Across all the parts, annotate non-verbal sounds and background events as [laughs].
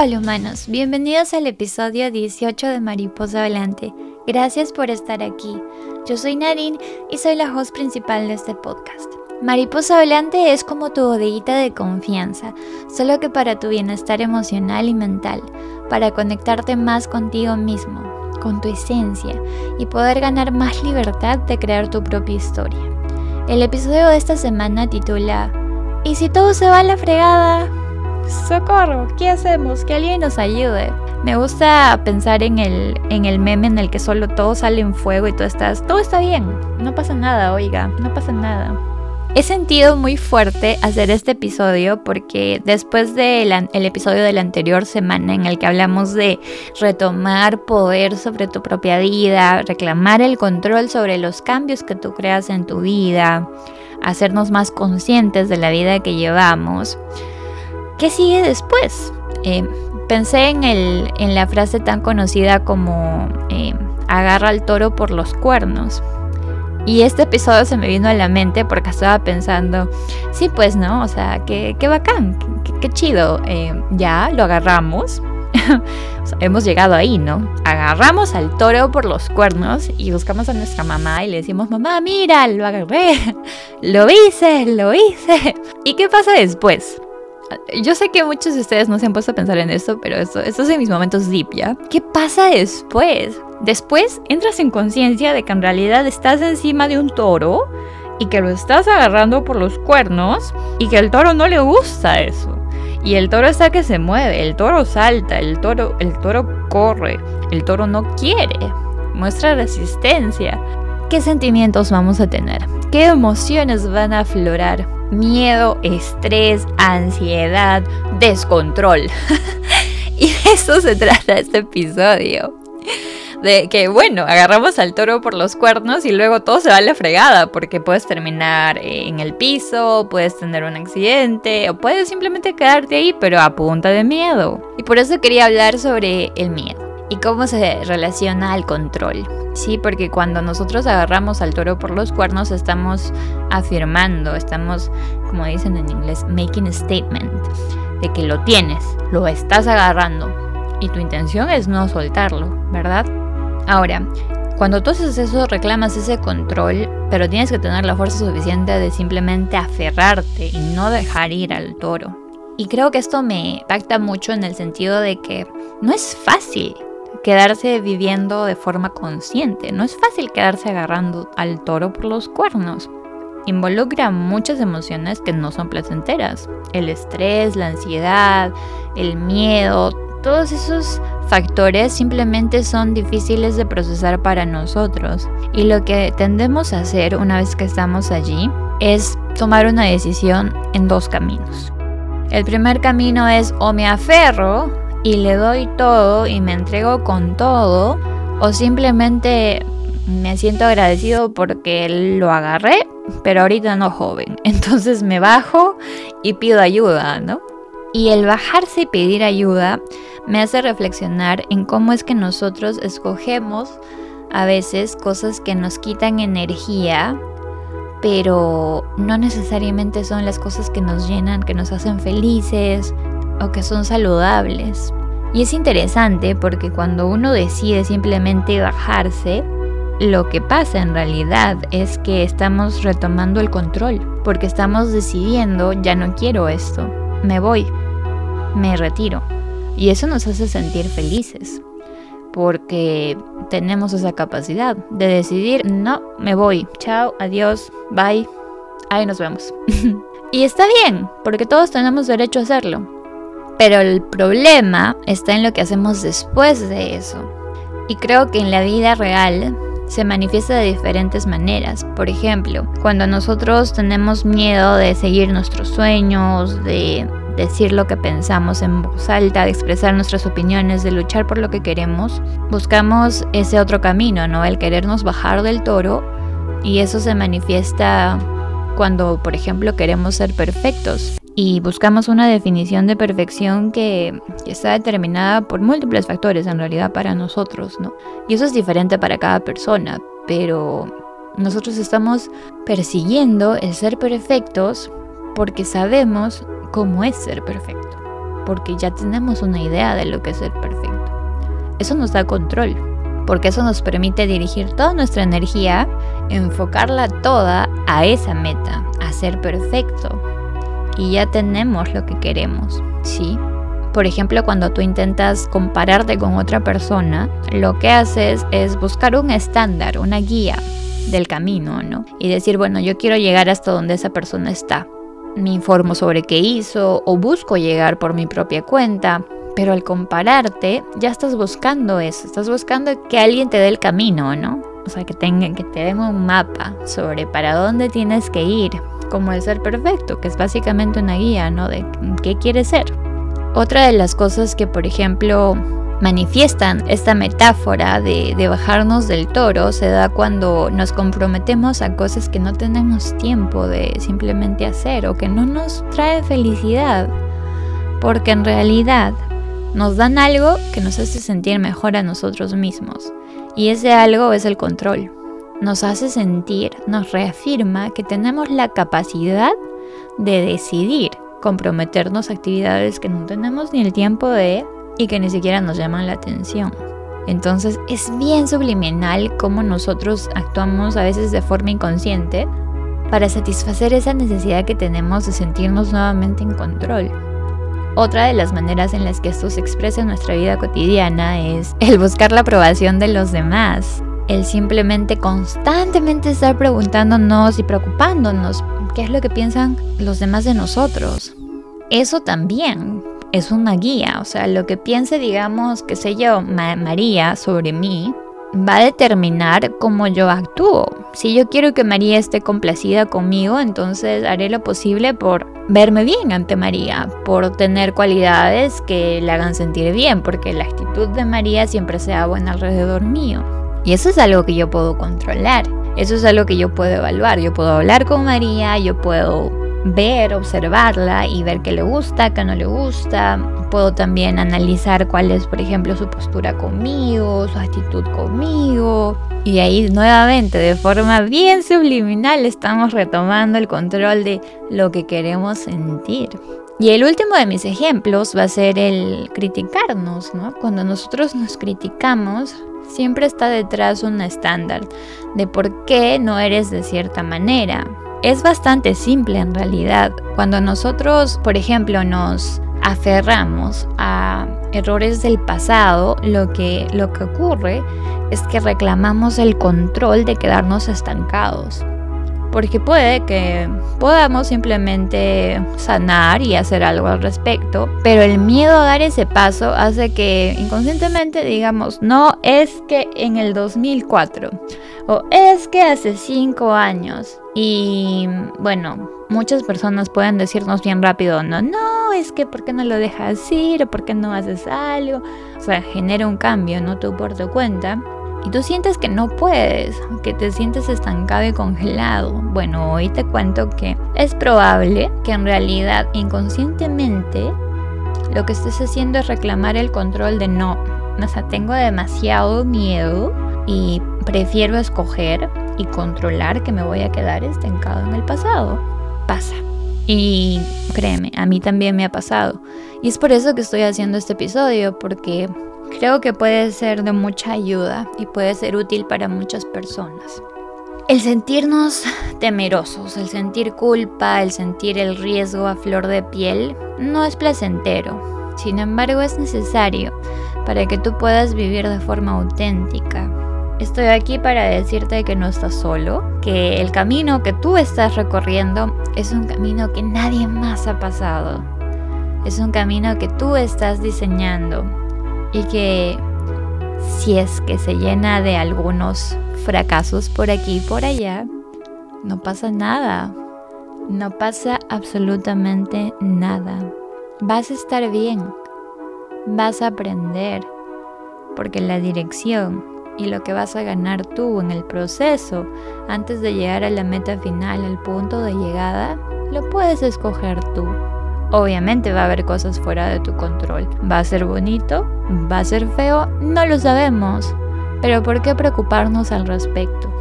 Hola humanos, bienvenidos al episodio 18 de Mariposa Volante. Gracias por estar aquí. Yo soy Nadine y soy la host principal de este podcast. Mariposa Volante es como tu bodeguita de confianza, solo que para tu bienestar emocional y mental, para conectarte más contigo mismo, con tu esencia y poder ganar más libertad de crear tu propia historia. El episodio de esta semana titula ¿Y si todo se va a la fregada? Socorro, ¿qué hacemos? Que alguien nos ayude. Me gusta pensar en el, en el meme en el que solo todo sale en fuego y tú estás, todo está bien, no pasa nada, oiga, no pasa nada. He sentido muy fuerte hacer este episodio porque después del el episodio de la anterior semana en el que hablamos de retomar poder sobre tu propia vida, reclamar el control sobre los cambios que tú creas en tu vida, hacernos más conscientes de la vida que llevamos, ¿Qué sigue después? Eh, pensé en, el, en, la frase tan conocida como eh, agarra al toro por los cuernos. Y este episodio se me vino a la mente porque estaba pensando, sí, pues no, o sea, qué, qué bacán, qué, chido. Eh, ya lo agarramos. [laughs] hemos llegado ahí, ¿no? Agarramos al toro por los cuernos y buscamos a nuestra mamá y le decimos, mamá, mira, lo agarré, [laughs] lo hice, lo hice. ¿Y qué pasa después? Yo sé que muchos de ustedes no se han puesto a pensar en esto, pero esto, esto es en mis momentos deep, ¿ya? ¿Qué pasa después? Después entras en conciencia de que en realidad estás encima de un toro y que lo estás agarrando por los cuernos y que al toro no le gusta eso. Y el toro está que se mueve, el toro salta, el toro, el toro corre, el toro no quiere, muestra resistencia. ¿Qué sentimientos vamos a tener? ¿Qué emociones van a aflorar? Miedo, estrés, ansiedad, descontrol. [laughs] y de eso se trata este episodio. De que, bueno, agarramos al toro por los cuernos y luego todo se va a la fregada, porque puedes terminar en el piso, puedes tener un accidente, o puedes simplemente quedarte ahí, pero a punta de miedo. Y por eso quería hablar sobre el miedo y cómo se relaciona al control. Sí, porque cuando nosotros agarramos al toro por los cuernos estamos afirmando, estamos, como dicen en inglés, making a statement, de que lo tienes, lo estás agarrando y tu intención es no soltarlo, ¿verdad? Ahora, cuando tú haces eso reclamas ese control, pero tienes que tener la fuerza suficiente de simplemente aferrarte y no dejar ir al toro. Y creo que esto me impacta mucho en el sentido de que no es fácil quedarse viviendo de forma consciente. No es fácil quedarse agarrando al toro por los cuernos. Involucra muchas emociones que no son placenteras. El estrés, la ansiedad, el miedo, todos esos factores simplemente son difíciles de procesar para nosotros. Y lo que tendemos a hacer una vez que estamos allí es tomar una decisión en dos caminos. El primer camino es o me aferro y le doy todo y me entrego con todo o simplemente me siento agradecido porque lo agarré, pero ahorita no joven. [laughs] Entonces me bajo y pido ayuda, ¿no? Y el bajarse y pedir ayuda me hace reflexionar en cómo es que nosotros escogemos a veces cosas que nos quitan energía, pero no necesariamente son las cosas que nos llenan, que nos hacen felices, o que son saludables. Y es interesante porque cuando uno decide simplemente bajarse, lo que pasa en realidad es que estamos retomando el control, porque estamos decidiendo, ya no quiero esto, me voy, me retiro. Y eso nos hace sentir felices, porque tenemos esa capacidad de decidir, no, me voy, chao, adiós, bye, ahí nos vemos. [laughs] y está bien, porque todos tenemos derecho a hacerlo. Pero el problema está en lo que hacemos después de eso. Y creo que en la vida real se manifiesta de diferentes maneras. Por ejemplo, cuando nosotros tenemos miedo de seguir nuestros sueños, de decir lo que pensamos en voz alta, de expresar nuestras opiniones, de luchar por lo que queremos, buscamos ese otro camino, ¿no? El querernos bajar del toro y eso se manifiesta cuando, por ejemplo, queremos ser perfectos y buscamos una definición de perfección que, está determinada por múltiples factores en realidad para nosotros, ¿no? Y eso es diferente para cada persona, pero nosotros estamos persiguiendo el ser perfectos porque sabemos cómo es ser perfecto. porque ya tenemos una idea de lo que es ser perfecto. Eso nos da control, porque eso nos permite dirigir toda nuestra energía, enfocarla toda a esa meta, a ser perfecto. Y ya tenemos lo que queremos, ¿sí? Por ejemplo, cuando tú intentas compararte con otra persona, lo que haces es buscar un estándar, una guía del camino, ¿no? Y decir, bueno, yo quiero llegar hasta donde esa persona está. Me informo sobre qué hizo o busco llegar por mi propia cuenta. Pero al compararte, ya estás buscando eso, estás buscando que alguien te dé el camino, ¿no? O sea, que, tenga, que te den un mapa sobre para dónde tienes que ir, como el ser perfecto, que es básicamente una guía, ¿no? De qué quieres ser. Otra de las cosas que, por ejemplo, manifiestan esta metáfora de, bajarnos del toro se da cuando nos comprometemos a cosas que no tenemos tiempo de simplemente hacer o que no nos trae felicidad, porque en realidad nos dan algo que nos hace sentir mejor a nosotros mismos y ese algo es el control. Nos hace sentir, nos reafirma que tenemos la capacidad de decidir comprometernos a actividades que no tenemos ni el tiempo de y que ni siquiera nos llaman la atención. Entonces es bien subliminal cómo nosotros actuamos a veces de forma inconsciente para satisfacer esa necesidad que tenemos de sentirnos nuevamente en control. Otra de las maneras en las que esto se expresa en nuestra vida cotidiana es el buscar la aprobación de los demás, el simplemente constantemente estar preguntándonos y preocupándonos qué es lo que piensan los demás de nosotros. Eso también es una guía, o sea, lo que piense, digamos, qué sé yo, María sobre mí, va a determinar cómo yo actúo. Si yo quiero que María esté complacida conmigo, entonces haré lo posible por verme bien ante María, por tener cualidades que le hagan sentir bien, porque la actitud de María siempre sea buena alrededor mío. Y eso es algo que yo puedo controlar. Eso es algo que yo puedo evaluar. Yo puedo hablar con María, yo puedo ver, observarla y ver qué le gusta, qué no le gusta. Puedo también analizar cuál es, por ejemplo, su postura conmigo, su actitud conmigo. Y ahí nuevamente, de forma bien subliminal, estamos retomando el control de lo que queremos sentir. Y el último de mis ejemplos va a ser el criticarnos, ¿no? Cuando nosotros nos criticamos, siempre está detrás un estándar de por qué no eres de cierta manera. Es bastante simple en realidad. Cuando nosotros, por ejemplo, nos aferramos a errores del pasado, lo que, lo que ocurre es que reclamamos el control de quedarnos estancados. Porque puede que podamos simplemente sanar y hacer algo al respecto, pero el miedo a dar ese paso hace que inconscientemente digamos, no es que en el 2004 o es que hace 5 años y bueno, muchas personas pueden decirnos bien rápido, no, no, es que ¿por qué no lo dejas ir? ¿O por qué no haces algo? O sea, genera un cambio, ¿no? Tú por tu cuenta. Y tú sientes que no puedes, que te sientes estancado y congelado. Bueno, hoy te cuento que es probable que en realidad inconscientemente lo que estés haciendo es reclamar el control de no. O sea, tengo demasiado miedo y prefiero escoger y controlar que me voy a quedar estancado en el pasado. Pasa. Y créeme, a mí también me ha pasado. Y es por eso que estoy haciendo este episodio, porque creo que puede ser de mucha ayuda y puede ser útil para muchas personas. El sentirnos temerosos, el sentir culpa, el sentir el riesgo a flor de piel, no es placentero. Sin embargo, es necesario para que tú puedas vivir de forma auténtica, Estoy aquí para decirte que no estás solo, que el camino que tú estás recorriendo es un camino que nadie más ha pasado. Es un camino que tú estás diseñando y que si es que se llena de algunos fracasos por aquí y por allá, no pasa nada. No pasa absolutamente nada. Vas a estar bien. Vas a aprender. Porque la dirección y lo que vas a ganar tú en el proceso antes de llegar a la meta final, al punto de llegada, lo puedes escoger tú. Obviamente va a haber cosas fuera de tu control. ¿Va a ser bonito? ¿Va a ser feo? No lo sabemos. Pero ¿por qué preocuparnos al respecto?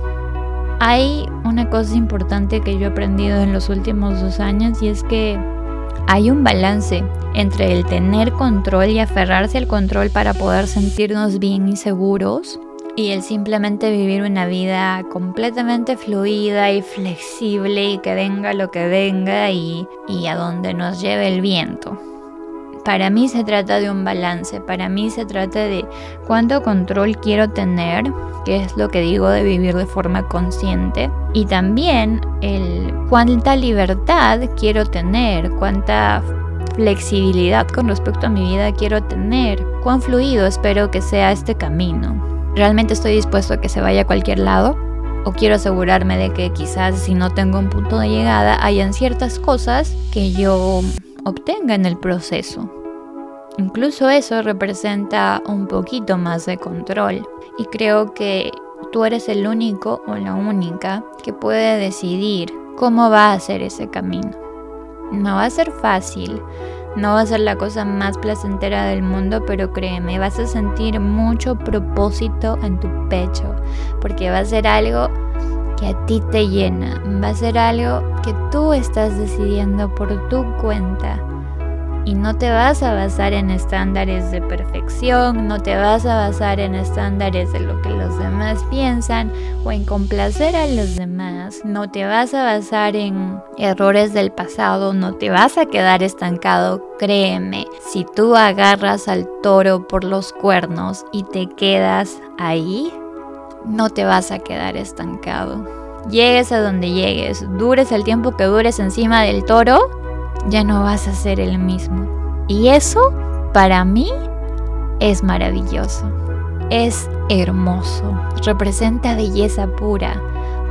Hay una cosa importante que yo he aprendido en los últimos dos años y es que hay un balance entre el tener control y aferrarse al control para poder sentirnos bien y seguros y el simplemente vivir una vida completamente fluida y flexible y que venga lo que venga y, y a donde nos lleve el viento. Para mí se trata de un balance, para mí se trata de cuánto control quiero tener, que es lo que digo de vivir de forma consciente, y también el cuánta libertad quiero tener, cuánta flexibilidad con respecto a mi vida quiero tener, cuán fluido espero que sea este camino. ¿Realmente estoy dispuesto a que se vaya a cualquier lado? ¿O quiero asegurarme de que quizás si no tengo un punto de llegada hayan ciertas cosas que yo obtenga en el proceso? Incluso eso representa un poquito más de control y creo que tú eres el único o la única que puede decidir cómo va a ser ese camino. No va a ser fácil, no va a ser la cosa más placentera del mundo, pero créeme, vas a sentir mucho propósito en tu pecho, porque va a ser algo que a ti te llena, va a ser algo que tú estás decidiendo por tu cuenta y no te vas a basar en estándares de perfección, no te vas a basar en estándares de lo que los demás piensan o en complacer a los demás, no te vas a basar en errores del pasado, no te vas a quedar estancado, créeme, si tú agarras al toro por los cuernos y te quedas ahí, no te vas a quedar estancado. Llegues a donde llegues, dures el tiempo que dures encima del toro, ya no vas a ser el mismo. Y eso, para mí, es maravilloso. Es hermoso. Representa belleza pura,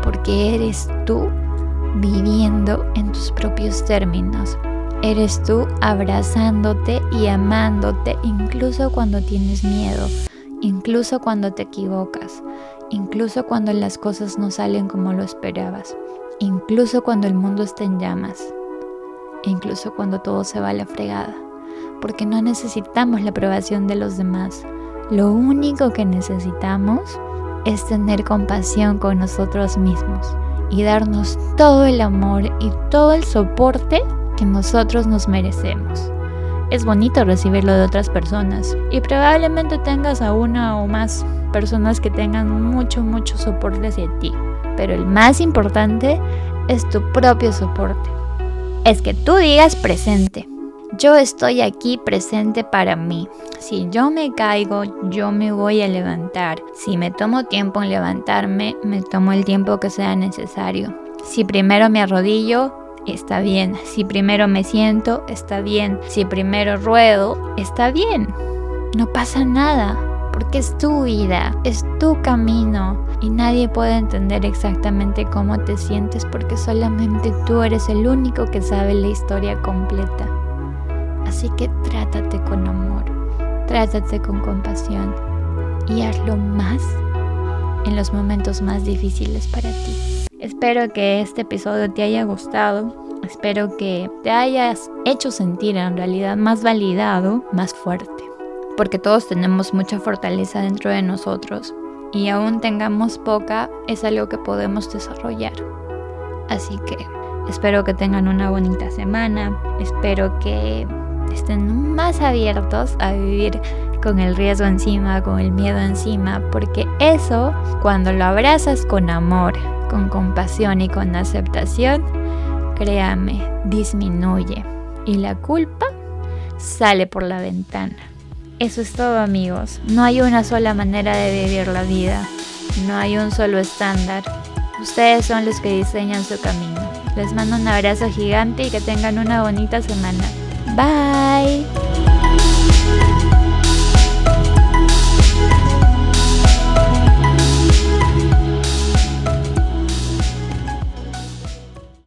porque eres tú viviendo en tus propios términos. Eres tú abrazándote y amándote incluso cuando tienes miedo, incluso cuando te equivocas, incluso cuando las cosas no salen como lo esperabas, incluso cuando el mundo está en llamas incluso cuando todo se va a la fregada, porque no necesitamos la aprobación de los demás. Lo único que necesitamos es tener compasión con nosotros mismos y darnos todo el amor y todo el soporte que nosotros nos merecemos. Es bonito recibirlo de otras personas y probablemente tengas a una o más personas que tengan mucho, mucho soporte hacia ti. Pero el más importante es tu propio soporte es que tú digas presente. Yo estoy aquí presente para mí. Si yo me caigo, yo me voy a levantar. Si me tomo tiempo en levantarme, me tomo el tiempo que sea necesario. Si primero me arrodillo, está bien. Si primero me siento, está bien. Si primero ruedo, está bien. No pasa nada porque es tu vida, es tu camino y nadie puede entender exactamente cómo te sientes porque solamente tú eres el único que sabe la historia completa. Así que trátate con amor, trátate con compasión y hazlo más en los momentos más difíciles para ti. Espero que este episodio te haya gustado. Espero que te hayas hecho sentir en realidad más validado, más fuerte porque todos tenemos mucha fortaleza dentro de nosotros y aún tengamos poca, es algo que podemos desarrollar. Así que espero que tengan una bonita semana, espero que estén más abiertos a vivir con el riesgo encima, con el miedo encima, porque eso, cuando lo abrazas con amor, con compasión y con aceptación, créame, disminuye y la culpa sale por la ventana. Eso es todo amigos. No hay una sola manera de vivir la vida. No hay un solo estándar. Ustedes son los que diseñan su camino. Les mando un abrazo gigante y que tengan una bonita semana. Bye.